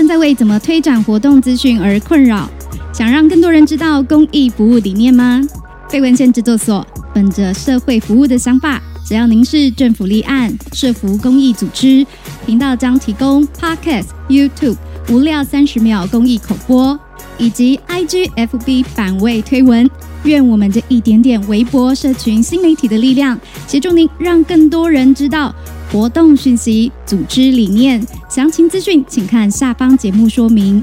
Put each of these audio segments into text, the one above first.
正在为怎么推展活动资讯而困扰，想让更多人知道公益服务理念吗？非文献制作所本着社会服务的想法，只要您是政府立案、社服公益组织，频道将提供 Podcast、YouTube 无料三十秒公益口播，以及 IG、FB 反位推文。愿我们这一点点微博社群新媒体的力量，协助您让更多人知道活动讯息、组织理念。详情资讯，请看下方节目说明。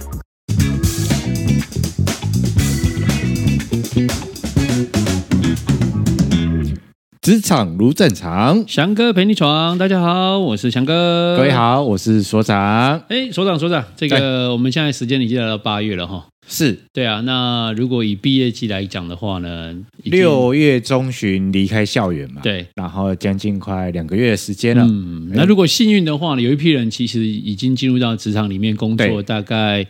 职场如战场，翔哥陪你闯。大家好，我是翔哥。各位好，我是所长。哎，所长，所长，这个我们现在时间已经来到八月了哈。是对啊。那如果以毕业季来讲的话呢，六月中旬离开校园嘛。对。然后将近快两个月的时间了。嗯。那如果幸运的话呢，有一批人其实已经进入到职场里面工作，大概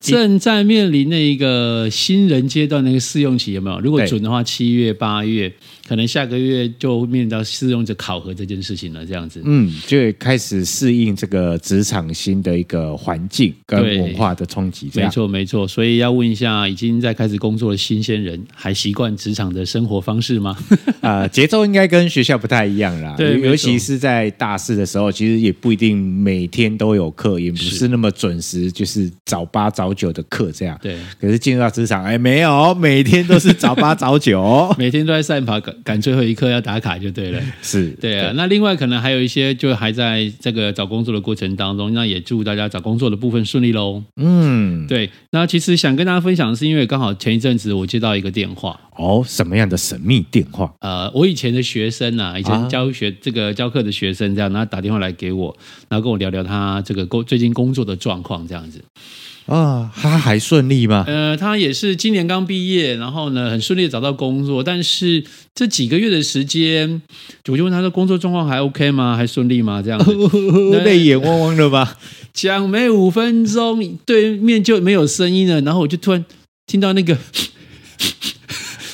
正在面临那一个新人阶段那个试用期，有没有？如果准的话，七月八月。可能下个月就面临到试用者考核这件事情了，这样子，嗯，就会开始适应这个职场新的一个环境跟文化的冲击。没错，没错。所以要问一下，已经在开始工作的新鲜人，还习惯职场的生活方式吗？啊、呃，节奏应该跟学校不太一样啦。对，尤其是在大四的时候，其实也不一定每天都有课，也不是那么准时，就是早八早九的课这样。对。可是进入到职场，哎，没有，每天都是早八早九，每天都在赛跑赶最后一刻要打卡就对了，是对啊。那另外可能还有一些就还在这个找工作的过程当中，那也祝大家找工作的部分顺利喽。嗯，对。那其实想跟大家分享的是，因为刚好前一阵子我接到一个电话哦，什么样的神秘电话？呃，我以前的学生啊，以前教学这个教课的学生这样，然后打电话来给我，然后跟我聊聊他这个工最近工作的状况这样子。啊、哦，他还顺利吗？呃，他也是今年刚毕业，然后呢，很顺利的找到工作。但是这几个月的时间，我就问他说：“工作状况还 OK 吗？还顺利吗？”这样子，泪眼汪汪的吧？讲没五分钟，对面就没有声音了。然后我就突然听到那个。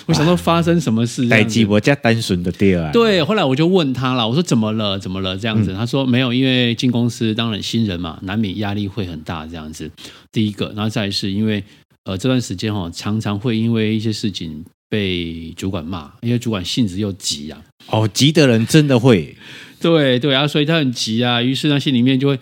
我想说发生什么事？代志我家单纯的爹啊。对，后来我就问他了，我说怎么了？怎么了？这样子，嗯、他说没有，因为进公司当然新人嘛，难免压力会很大。这样子，第一个，然后再是因为呃这段时间哈，常常会因为一些事情被主管骂，因为主管性子又急啊。哦，急的人真的会。对对啊，所以他很急啊，于是他心里面就会。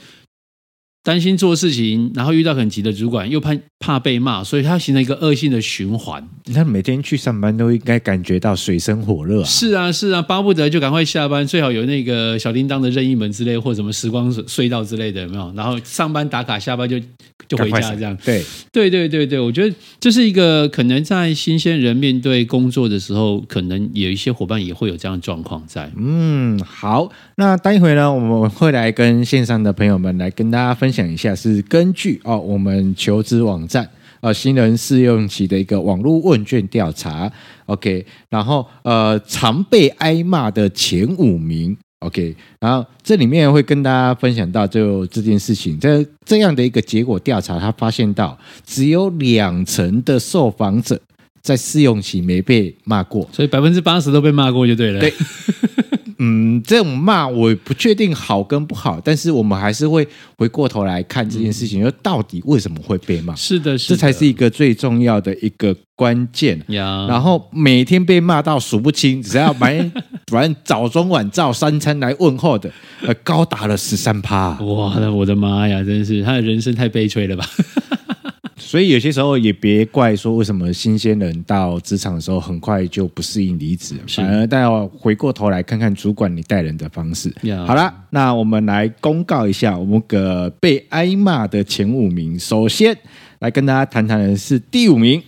担心做事情，然后遇到很急的主管，又怕怕被骂，所以他形成一个恶性的循环。你看，每天去上班都应该感觉到水深火热啊！是啊，是啊，巴不得就赶快下班，最好有那个小叮当的任意门之类，或什么时光隧道之类的，有没有？然后上班打卡，下班就 就回家这样。对，对，对，对，对，我觉得这是一个可能在新鲜人面对工作的时候，可能有一些伙伴也会有这样的状况在。嗯，好，那待会呢，我们会来跟线上的朋友们来跟大家分享。一下，是根据哦，我们求职网站呃新人试用期的一个网络问卷调查，OK，然后呃常被挨骂的前五名，OK，然后这里面会跟大家分享到就这件事情，这这样的一个结果调查，他发现到只有两成的受访者在试用期没被骂过，所以百分之八十都被骂过就对了。对。嗯，这种骂我不确定好跟不好，但是我们还是会回过头来看这件事情，说、嗯、到底为什么会被骂？是的，是的，这才是一个最重要的一个关键。然后每天被骂到数不清，只要反正反正早中晚照三餐来问候的，呃，高达了十三趴。哇，那我的妈呀，真是他的人生太悲催了吧！所以有些时候也别怪说为什么新鲜人到职场的时候很快就不适应离职，反而大家回过头来看看主管你带人的方式。好了，那我们来公告一下我们个被挨骂的前五名。首先来跟大家谈谈的是第五名，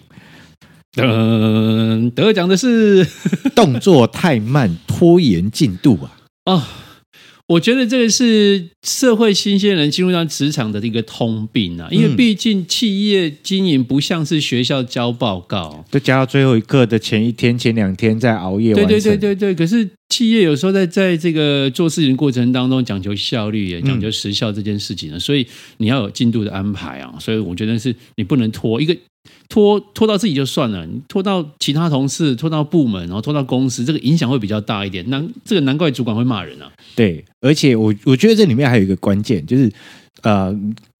嗯，得奖的是动作太慢，拖延进度啊！哦 我觉得这个是社会新鲜人进入到职场的一个通病啊，因为毕竟企业经营不像是学校交报告，都加到最后一刻的前一天、前两天在熬夜。对对对对对。可是企业有时候在在这个做事情的过程当中讲求效率，也讲究时效这件事情呢，所以你要有进度的安排啊。所以我觉得是你不能拖一个。拖拖到自己就算了，你拖到其他同事，拖到部门，然后拖到公司，这个影响会比较大一点。难这个难怪主管会骂人啊。对，而且我我觉得这里面还有一个关键，就是呃，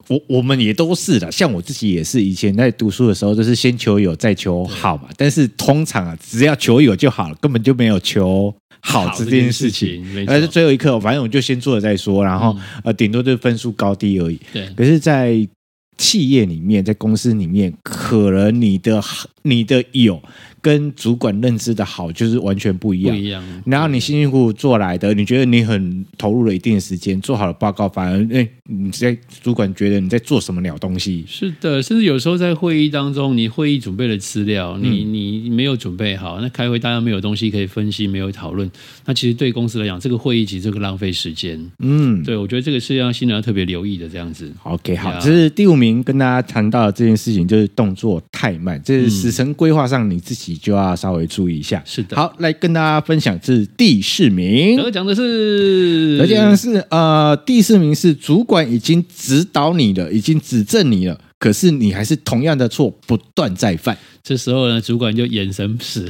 我我们也都是的，像我自己也是，以前在读书的时候，就是先求有再求好嘛。但是通常啊，只要求有就好了，根本就没有求好这件事情。而是最后一刻，反正我就先做了再说，然后、嗯、呃，顶多就是分数高低而已。对，可是，在企业里面，在公司里面，可能你的你的有。跟主管认知的好就是完全不一样，不一样。然后你辛辛苦苦做来的，你觉得你很投入了一定的时间，做好了报告，反而哎，你在主管觉得你在做什么鸟东西？是的，甚至有时候在会议当中，你会议准备的资料，你你没有准备好，那开会大家没有东西可以分析，没有讨论，那其实对公司来讲，这个会议其实这个浪费时间。嗯，对，我觉得这个是让新人要特别留意的，这样子。OK，好，这是第五名跟大家谈到的这件事情，就是动作太慢，这是时程规划上你自己就要稍微注意一下。是的，好，来跟大家分享，这是第四名。得奖的是，得奖的是，呃，第四名是主管已经指导你了，已经指正你了，可是你还是同样的错不断再犯。这时候呢，主管就眼神死，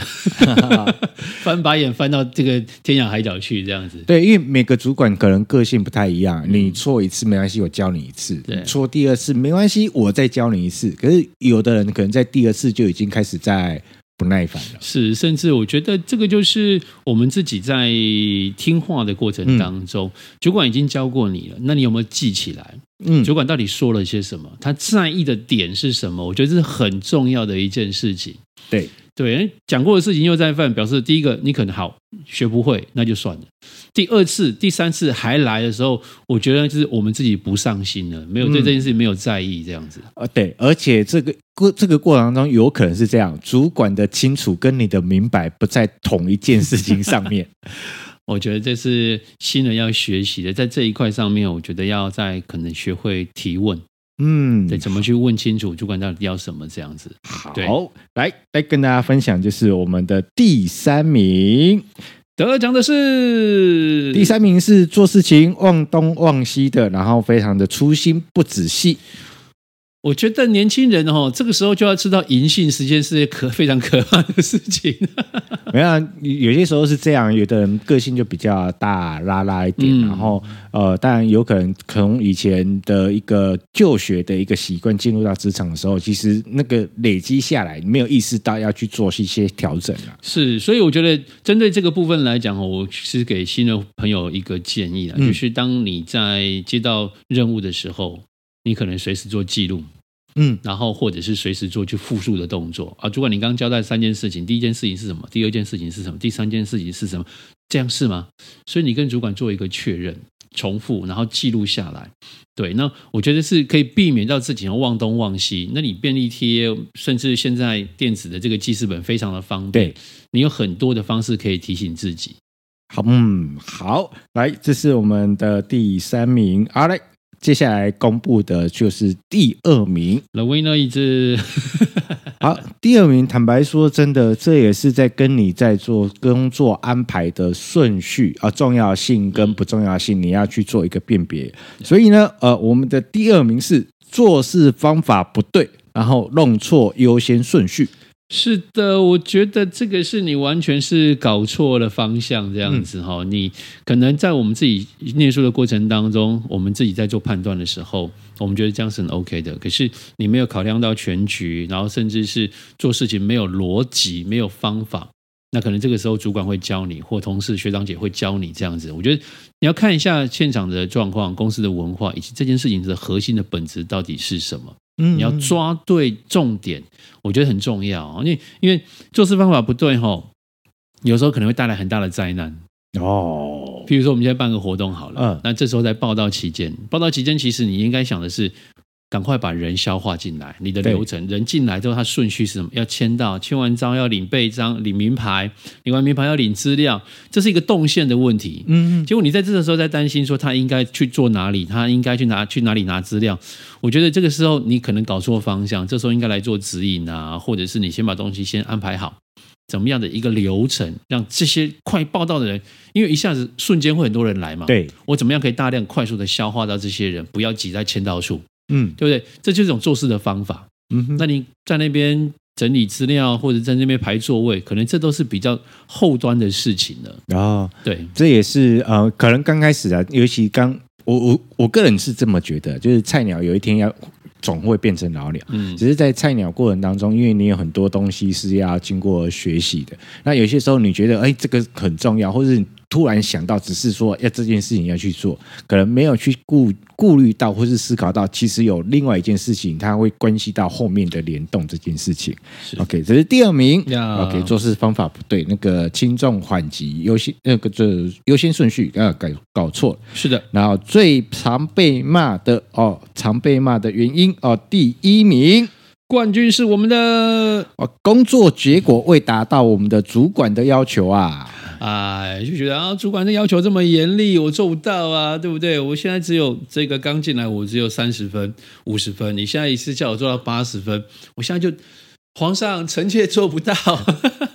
翻白眼翻到这个天涯海角去，这样子。对，因为每个主管可能个性不太一样，你错一次没关系，我教你一次；对，错第二次没关系，我再教你一次。可是有的人可能在第二次就已经开始在。不耐烦了，是，甚至我觉得这个就是我们自己在听话的过程当中，嗯、主管已经教过你了，那你有没有记起来？嗯，主管到底说了些什么？他在意的点是什么？我觉得这是很重要的一件事情。对。对，讲过的事情又再犯，表示第一个你可能好学不会，那就算了。第二次、第三次还来的时候，我觉得就是我们自己不上心了，没有对这件事情没有在意这样子。呃、嗯，对，而且这个过这个过程当中，有可能是这样，主管的清楚跟你的明白不在同一件事情上面。我觉得这是新人要学习的，在这一块上面，我觉得要在可能学会提问。嗯，对，怎么去问清楚主管到底要什么这样子？好，来来跟大家分享，就是我们的第三名得奖的是第三名是做事情忘东忘西的，然后非常的粗心不仔细。我觉得年轻人哦，这个时候就要知道银杏时间是可非常可怕的事情。没有，啊有些时候是这样，有的人个性就比较大拉拉一点，嗯、然后呃，当然有可能从以前的一个就学的一个习惯进入到职场的时候，其实那个累积下来，没有意识到要去做一些调整了。是，所以我觉得针对这个部分来讲，我是给新的朋友一个建议啊，就是当你在接到任务的时候。你可能随时做记录，嗯，然后或者是随时做去复述的动作啊。主管，你刚刚交代三件事情，第一件事情是什么？第二件事情是什么？第三件事情是什么？这样是吗？所以你跟主管做一个确认、重复，然后记录下来。对，那我觉得是可以避免到自己忘东忘西。那你便利贴，甚至现在电子的这个记事本非常的方便，你有很多的方式可以提醒自己。好，嗯，好，来，这是我们的第三名，好嘞。接下来公布的就是第二名，The winner is 好，第二名，坦白说，真的，这也是在跟你在做工作安排的顺序啊，重要性跟不重要性，你要去做一个辨别。所以呢，呃，我们的第二名是做事方法不对，然后弄错优先顺序。是的，我觉得这个是你完全是搞错了方向，这样子哈。你可能在我们自己念书的过程当中，我们自己在做判断的时候，我们觉得这样是很 OK 的。可是你没有考量到全局，然后甚至是做事情没有逻辑、没有方法，那可能这个时候主管会教你，或同事学长姐会教你这样子。我觉得你要看一下现场的状况、公司的文化以及这件事情的核心的本质到底是什么。嗯，你要抓对重点，我觉得很重要。因为因为做事方法不对吼，有时候可能会带来很大的灾难哦。比如说，我们现在办个活动好了，嗯，那这时候在报道期间，报道期间，其实你应该想的是。赶快把人消化进来，你的流程，人进来之后，他顺序是什么？要签到，签完章要领备章、领名牌，领完名牌要领资料，这是一个动线的问题。嗯，结果你在这个时候在担心说他应该去做哪里，他应该去拿去哪里拿资料。我觉得这个时候你可能搞错方向，这时候应该来做指引啊，或者是你先把东西先安排好，怎么样的一个流程，让这些快报道的人，因为一下子瞬间会很多人来嘛。对，我怎么样可以大量快速的消化到这些人，不要挤在签到处。嗯，对不对？这就是一种做事的方法。嗯哼，那你在那边整理资料，或者在那边排座位，可能这都是比较后端的事情了。然后，对，这也是呃，可能刚开始啊，尤其刚我我我个人是这么觉得，就是菜鸟有一天要总会变成老鸟，嗯，只是在菜鸟过程当中，因为你有很多东西是要经过学习的，那有些时候你觉得哎这个很重要，或者是。突然想到，只是说要这件事情要去做，可能没有去顾顾虑到，或是思考到，其实有另外一件事情，它会关系到后面的联动这件事情。OK，这是第二名。OK，做事方法不对，那个轻重缓急优先，那个这优先顺序啊，搞搞错。是的，然后最常被骂的哦，常被骂的原因哦，第一名，冠军是我们的哦，工作结果未达到我们的主管的要求啊。哎，就觉得啊，主管的要求这么严厉，我做不到啊，对不对？我现在只有这个刚进来，我只有三十分、五十分。你现在一次叫我做到八十分，我现在就皇上臣妾做不到。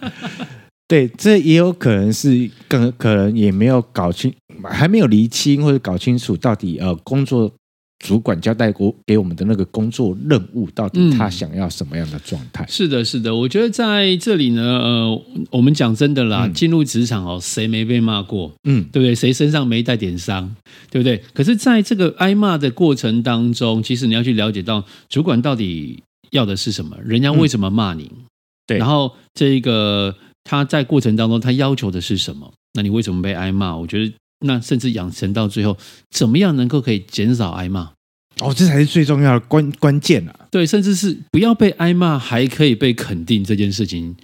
对，这也有可能是更可能也没有搞清，还没有厘清或者搞清楚到底呃工作。主管交代过给我们的那个工作任务，到底他想要什么样的状态？是的，是的，我觉得在这里呢，呃，我们讲真的啦，嗯、进入职场哦，谁没被骂过？嗯，对不对？谁身上没带点伤？对不对？可是，在这个挨骂的过程当中，其实你要去了解到主管到底要的是什么，人家为什么骂你？嗯、对，然后这个他在过程当中他要求的是什么？那你为什么被挨骂？我觉得。那甚至养成到最后，怎么样能够可以减少挨骂？哦，这才是最重要的关关键啊！对，甚至是不要被挨骂，还可以被肯定这件事情，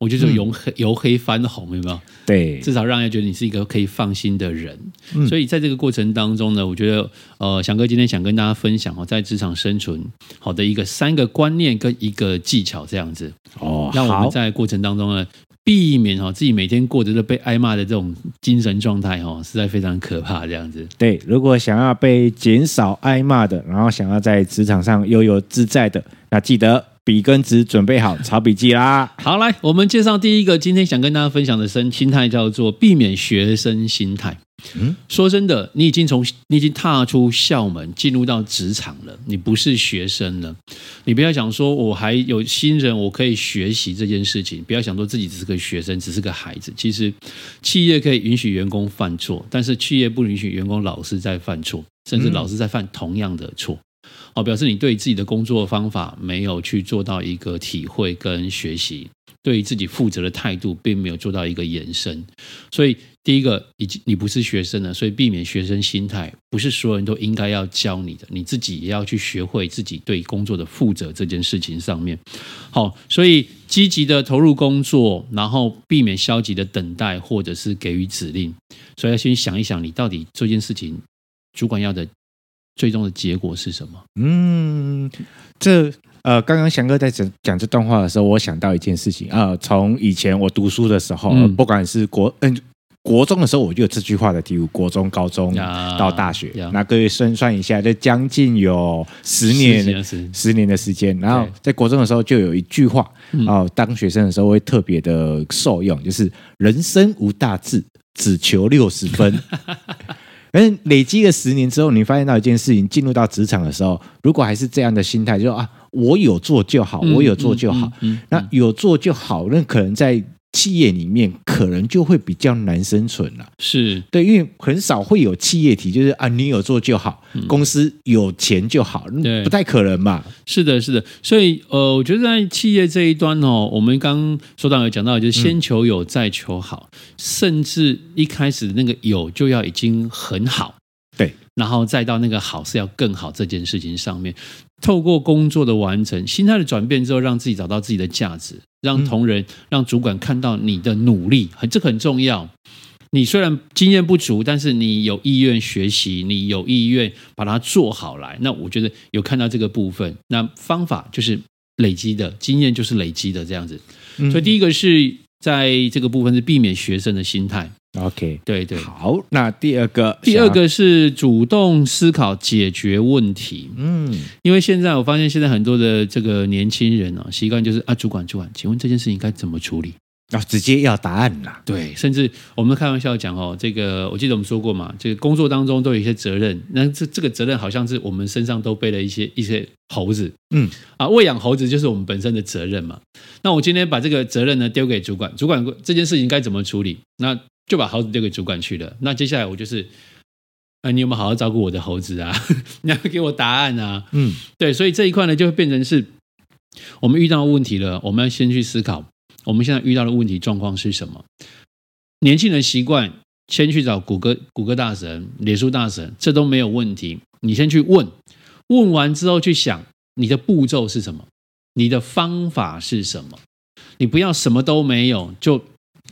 我觉得由黑、嗯、由黑翻红，有没有？对，至少让人家觉得你是一个可以放心的人。嗯、所以在这个过程当中呢，我觉得呃，翔哥今天想跟大家分享哦，在职场生存好的一个三个观念跟一个技巧这样子哦，让我们在过程当中呢。避免哈自己每天过着被挨骂的这种精神状态哈，实在非常可怕。这样子，对，如果想要被减少挨骂的，然后想要在职场上悠游自在的，那记得笔跟纸准备好，抄笔记啦。好，来，我们介绍第一个，今天想跟大家分享的生心态叫做避免学生心态。嗯，说真的，你已经从你已经踏出校门，进入到职场了，你不是学生了。你不要想说我还有新人，我可以学习这件事情。不要想说自己只是个学生，只是个孩子。其实，企业可以允许员工犯错，但是企业不允许员工老是在犯错，甚至老是在犯同样的错。哦，表示你对自己的工作方法没有去做到一个体会跟学习，对于自己负责的态度并没有做到一个延伸，所以。第一个，已经你不是学生了，所以避免学生心态，不是所有人都应该要教你的，你自己也要去学会自己对工作的负责这件事情上面。好，所以积极的投入工作，然后避免消极的等待或者是给予指令。所以要先想一想，你到底这件事情主管要的最终的结果是什么？嗯，这呃，刚刚翔哥在讲讲这段话的时候，我想到一件事情啊、呃，从以前我读书的时候，嗯、不管是国嗯。国中的时候我就有这句话的题目，国中、高中到大学，那各位算算一下，就将近有十年十年的时间。然后在国中的时候就有一句话，哦，当学生的时候会特别的受用，就是人生无大志，只求六十分。嗯，累积了十年之后，你发现到一件事情，进入到职场的时候，如果还是这样的心态，就说啊，我有做就好，我有做就好，那有做就好，那可能在。企业里面可能就会比较难生存了，是。对，因为很少会有企业体，就是啊，你有做就好，公司有钱就好，对，不太可能嘛。是的，是的，所以呃，我觉得在企业这一端哦，我们刚说到有讲到，就是先求有，再求好，甚至一开始那个有就要已经很好，对，然后再到那个好是要更好这件事情上面。透过工作的完成，心态的转变之后，让自己找到自己的价值，让同仁、让主管看到你的努力，很这很重要。你虽然经验不足，但是你有意愿学习，你有意愿把它做好来。那我觉得有看到这个部分，那方法就是累积的经验，就是累积的这样子。所以第一个是在这个部分是避免学生的心态。OK，对对，好。那第二个，第二个是主动思考解决问题。嗯，因为现在我发现现在很多的这个年轻人啊，习惯就是啊，主管主管，请问这件事情该怎么处理？啊，直接要答案啦。对，甚至我们开玩笑讲哦，这个我记得我们说过嘛，这个工作当中都有一些责任，那这这个责任好像是我们身上都背了一些一些猴子。嗯，啊，喂养猴子就是我们本身的责任嘛。那我今天把这个责任呢丢给主管，主管这件事情该怎么处理？那就把猴子丢给主管去了。那接下来我就是啊，你有没有好好照顾我的猴子啊？你要给我答案啊？嗯，对，所以这一块呢，就会变成是我们遇到问题了，我们要先去思考，我们现在遇到的问题状况是什么？年轻人习惯先去找谷歌、谷歌大神、脸书大神，这都没有问题。你先去问，问完之后去想你的步骤是什么，你的方法是什么？你不要什么都没有就。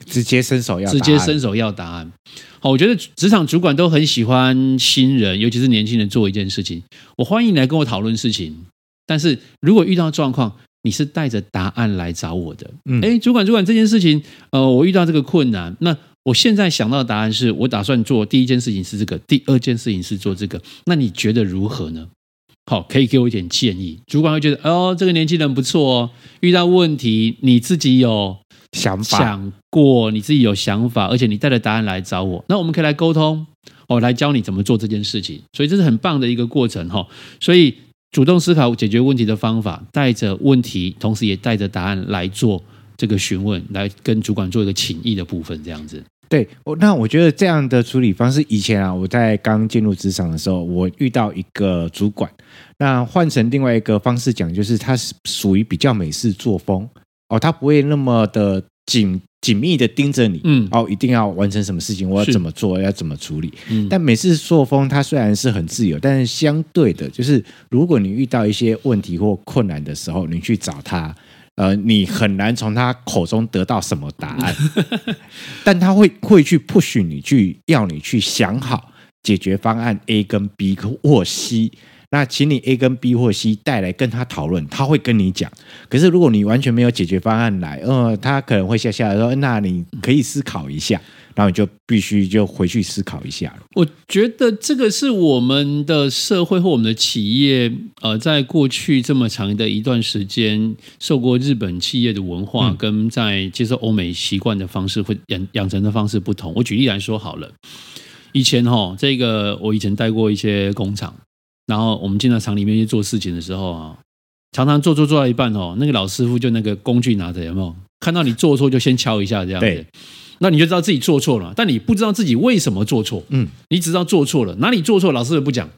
直接伸手要直接伸手要答案。好，我觉得职场主管都很喜欢新人，尤其是年轻人做一件事情。我欢迎你来跟我讨论事情，但是如果遇到状况，你是带着答案来找我的。嗯，哎，主管，主管，这件事情，呃，我遇到这个困难，那我现在想到的答案是我打算做第一件事情是这个，第二件事情是做这个，那你觉得如何呢？好，可以给我一点建议。主管会觉得，哦，这个年轻人不错哦，遇到问题你自己有。想法想过你自己有想法，而且你带着答案来找我，那我们可以来沟通，我来教你怎么做这件事情，所以这是很棒的一个过程哈。所以主动思考解决问题的方法，带着问题，同时也带着答案来做这个询问，来跟主管做一个请益的部分，这样子。对，我那我觉得这样的处理方式，以前啊，我在刚进入职场的时候，我遇到一个主管，那换成另外一个方式讲，就是他是属于比较美式作风。哦，他不会那么的紧紧密的盯着你，嗯，哦，一定要完成什么事情，我要怎么做，要怎么处理。嗯，但美式作风，它虽然是很自由，但是相对的，就是如果你遇到一些问题或困难的时候，你去找他，呃，你很难从他口中得到什么答案，但他会会去 push 你去要你去想好解决方案 A 跟 B 或 C。那请你 A 跟 B 或 C 带来跟他讨论，他会跟你讲。可是如果你完全没有解决方案来，呃，他可能会下下来说：“那你可以思考一下。”然后你就必须就回去思考一下了。我觉得这个是我们的社会或我们的企业，呃，在过去这么长的一段时间，受过日本企业的文化跟在接受欧美习惯的方式，会养养成的方式不同。我举例来说好了，以前哈，这个我以前带过一些工厂。然后我们进到厂里面去做事情的时候啊，常常做做做到一半哦，那个老师傅就那个工具拿着，有没有看到你做错就先敲一下这样子？对，那你就知道自己做错了，但你不知道自己为什么做错。嗯，你只知道做错了，哪里做错，老师也不讲，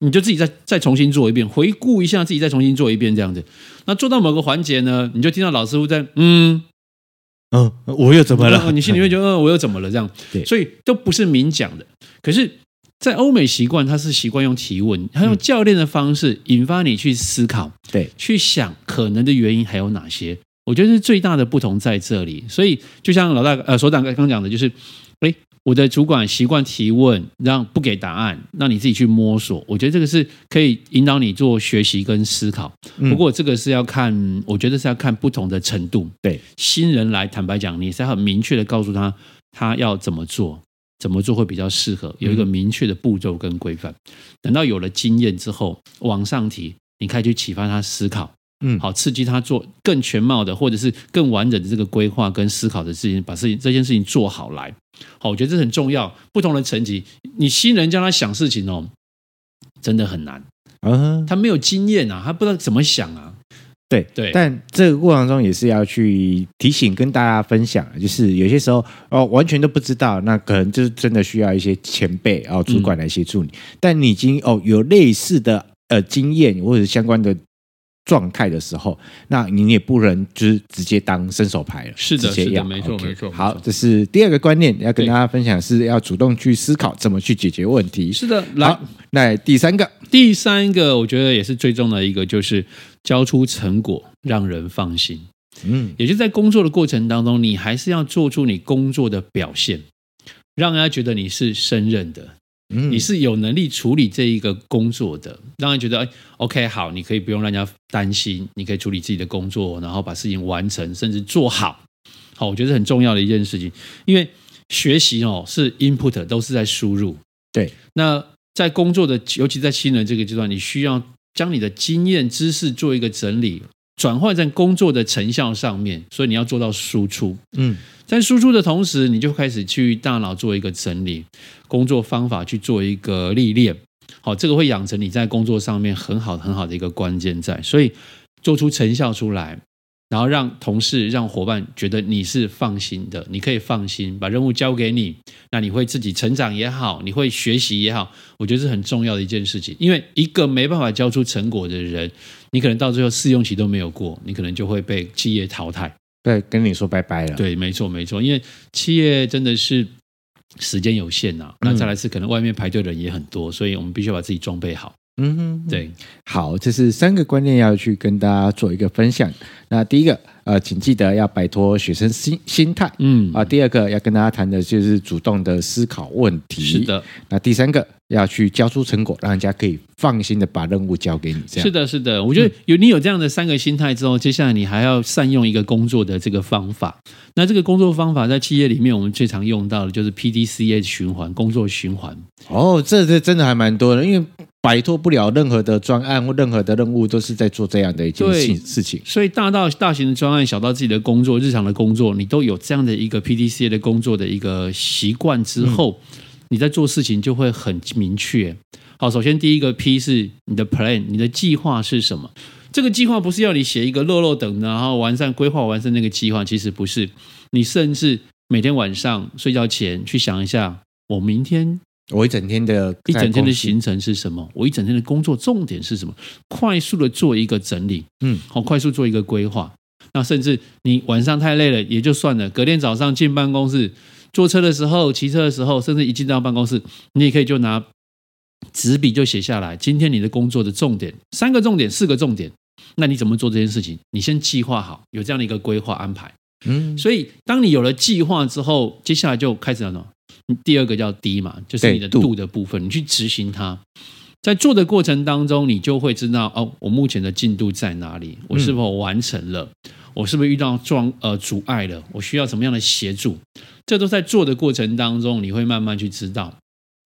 你就自己再再重新做一遍，回顾一下自己再重新做一遍这样子。那做到某个环节呢，你就听到老师傅在嗯嗯，我又怎么了？你心里面就 嗯，我又怎么了？这样，对，所以都不是明讲的，可是。在欧美习惯，他是习惯用提问，他用教练的方式引发你去思考，对，去想可能的原因还有哪些。我觉得是最大的不同在这里。所以，就像老大呃所长刚刚讲的，就是，诶，我的主管习惯提问，让不给答案，让你自己去摸索。我觉得这个是可以引导你做学习跟思考。不过，这个是要看，我觉得是要看不同的程度。对，新人来，坦白讲，你是要很明确的告诉他，他要怎么做。怎么做会比较适合？有一个明确的步骤跟规范。等到有了经验之后，往上提，你可以去启发他思考，嗯，好，刺激他做更全貌的，或者是更完整的这个规划跟思考的事情，把事情这件事情做好来。好，我觉得这很重要。不同的层级，你新人叫他想事情哦，真的很难。嗯，他没有经验啊，他不知道怎么想啊。对对，但这个过程中也是要去提醒跟大家分享，就是有些时候哦完全都不知道，那可能就是真的需要一些前辈哦主管来协助你。嗯、但你已经哦有类似的呃经验或者相关的状态的时候，那你也不能就是直接当伸手牌了。是的，直接要是的，没错 okay, 没错。好，这是第二个观念要跟大家分享，是要主动去思考怎么去解决问题。是的，来，那第三个，第三个我觉得也是最重要的一个就是。交出成果，让人放心。嗯，也就在工作的过程当中，你还是要做出你工作的表现，让人家觉得你是胜任的，嗯，你是有能力处理这一个工作的，让人觉得哎，OK，好，你可以不用让人家担心，你可以处理自己的工作，然后把事情完成，甚至做好。好，我觉得很重要的一件事情，因为学习哦是 input，都是在输入。对，那在工作的，尤其在新人这个阶段，你需要。将你的经验知识做一个整理，转换在工作的成效上面，所以你要做到输出。嗯，在输出的同时，你就开始去大脑做一个整理，工作方法去做一个历练。好，这个会养成你在工作上面很好很好的一个关键在，所以做出成效出来，然后让同事、让伙伴觉得你是放心的，你可以放心把任务交给你，那你会自己成长也好，你会学习也好，我觉得是很重要的一件事情。因为一个没办法交出成果的人，你可能到最后试用期都没有过，你可能就会被企业淘汰。对，跟你说拜拜了。对，没错，没错，因为企业真的是时间有限呐、啊。那再来是可能外面排队的人也很多，所以我们必须要把自己装备好。嗯哼，对，好，这是三个观念要去跟大家做一个分享。那第一个，呃，请记得要摆脱学生心心态，嗯啊。第二个要跟大家谈的就是主动的思考问题。是的。那第三个要去交出成果，让人家可以放心的把任务交给你。这样。是的，是的。我觉得有你有这样的三个心态之后，接下来你还要善用一个工作的这个方法。那这个工作方法在企业里面，我们最常用到的就是 PDCA 循环工作循环。哦，这这真的还蛮多的，因为。摆脱不了任何的专案或任何的任务，都是在做这样的一件事事情。所以大到大型的专案，小到自己的工作、日常的工作，你都有这样的一个 PDCA 的工作的一个习惯之后，嗯、你在做事情就会很明确。好，首先第一个 P 是你的 Plan，你的计划是什么？这个计划不是要你写一个漏漏等，然后完善规划完善那个计划，其实不是。你甚至每天晚上睡觉前去想一下，我明天。我一整天的一整天的行程是什么？我一整天的工作重点是什么？快速的做一个整理，嗯，好，快速做一个规划。那甚至你晚上太累了也就算了，隔天早上进办公室，坐车的时候、骑车的时候，甚至一进到办公室，你也可以就拿纸笔就写下来，今天你的工作的重点，三个重点、四个重点，那你怎么做这件事情？你先计划好，有这样的一个规划安排。嗯，所以当你有了计划之后，接下来就开始了什么？第二个叫低嘛，就是你的度的部分，你去执行它，在做的过程当中，你就会知道哦，我目前的进度在哪里，我是否完成了，我是不是遇到状呃阻碍了，我需要什么样的协助，这都在做的过程当中，你会慢慢去知道。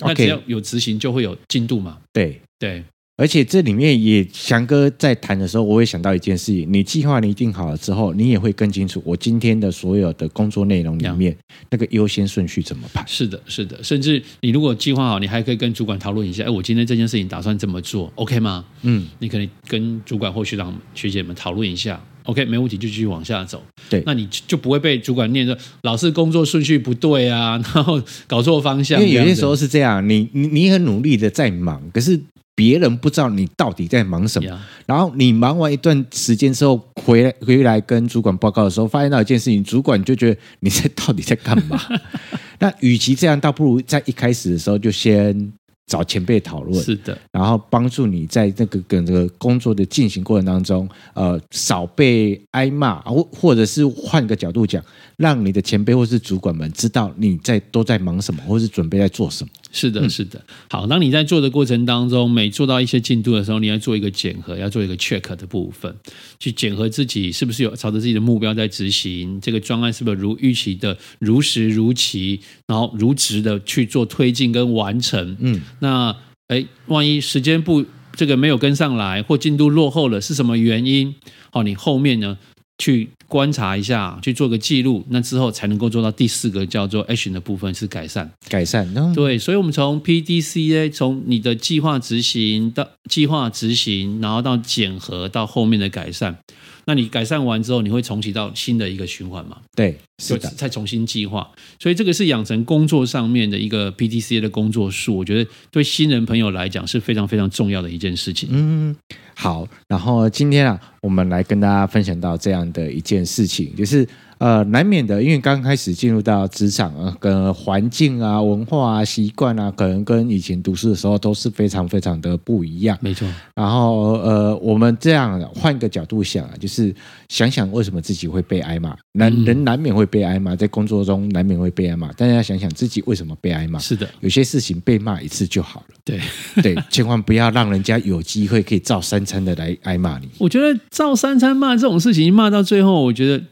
那只要有执行，就会有进度嘛。对对。而且这里面也翔哥在谈的时候，我也想到一件事情：你计划你定好了之后，你也会更清楚我今天的所有的工作内容里面那个优先顺序怎么排。是的，是的。甚至你如果计划好，你还可以跟主管讨论一下：哎，我今天这件事情打算怎么做？OK 吗？嗯，你可以跟主管或学长学姐们讨论一下。OK，没问题，就继续往下走。对，那你就不会被主管念说老是工作顺序不对啊，然后搞错方向。因为有些时候是这样，你你你很努力的在忙，可是。别人不知道你到底在忙什么，然后你忙完一段时间之后回来回来跟主管报告的时候，发现到一件事情，主管就觉得你在到底在干嘛？那与其这样，倒不如在一开始的时候就先。找前辈讨论，是的，然后帮助你在那个跟这个工作的进行过程当中，呃，少被挨骂，或或者是换个角度讲，让你的前辈或是主管们知道你在都在忙什么，或是准备在做什么。是的，是的。好，当你在做的过程当中，每做到一些进度的时候，你要做一个检核，要做一个 check 的部分，去检核自己是不是有朝着自己的目标在执行，这个专案是不是如预期的如实如期，然后如职的去做推进跟完成。嗯。那哎，万一时间不这个没有跟上来，或进度落后了，是什么原因？好，你后面呢去观察一下，去做个记录，那之后才能够做到第四个叫做 action 的部分是改善。改善，对，所以我们从 PDCA 从你的计划执行到计划执行，然后到检核到后面的改善。那你改善完之后，你会重启到新的一个循环嘛？对，是的，再重新计划。所以这个是养成工作上面的一个 PDCA 的工作术，我觉得对新人朋友来讲是非常非常重要的一件事情。嗯，好。然后今天啊，我们来跟大家分享到这样的一件事情，就是。呃，难免的，因为刚开始进入到职场啊，跟环境啊、文化啊、习惯啊，可能跟以前读书的时候都是非常非常的不一样。没错。然后呃，我们这样换个角度想啊，就是想想为什么自己会被挨骂，难人难免会被挨骂，在工作中难免会被挨骂，但是要想想自己为什么被挨骂。是的，有些事情被骂一次就好了。对对，千万不要让人家有机会可以照三餐的来挨骂你。我觉得照三餐骂这种事情，骂到最后，我觉得。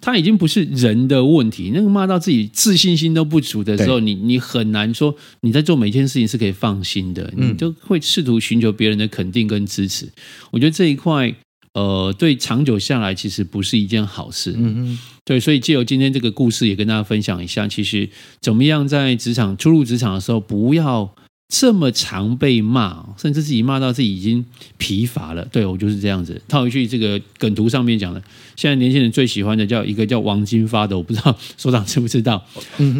他已经不是人的问题，那个骂到自己自信心都不足的时候，你你很难说你在做每件事情是可以放心的，你就会试图寻求别人的肯定跟支持。我觉得这一块，呃，对长久下来其实不是一件好事。嗯嗯，对，所以借由今天这个故事也跟大家分享一下，其实怎么样在职场初入职场的时候，不要这么常被骂，甚至自己骂到自己已经疲乏了。对，我就是这样子。套一句这个梗图上面讲的，现在年轻人最喜欢的叫一个叫王金发的，我不知道 所长知不知道？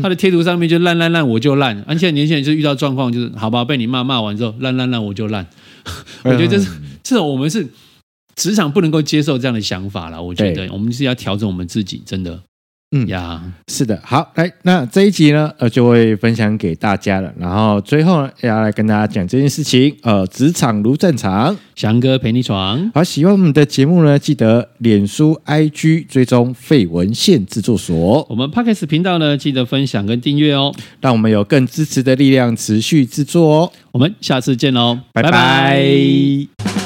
他的贴图上面就烂烂烂我就烂。而现在年轻人就遇到状况就是，好吧，被你骂骂完之后烂烂烂我就烂。我觉得这是这种我们是职场不能够接受这样的想法了。我觉得我们是要调整我们自己，真的。嗯呀，是的，好，来，那这一集呢，呃，就会分享给大家了。然后最后呢，要来跟大家讲这件事情，呃，职场如战场，翔哥陪你闯。好，喜欢我们的节目呢，记得脸书、IG 追踪废文献制作所。我们 Podcast 频道呢，记得分享跟订阅哦，让我们有更支持的力量，持续制作哦。我们下次见喽，拜拜。拜拜。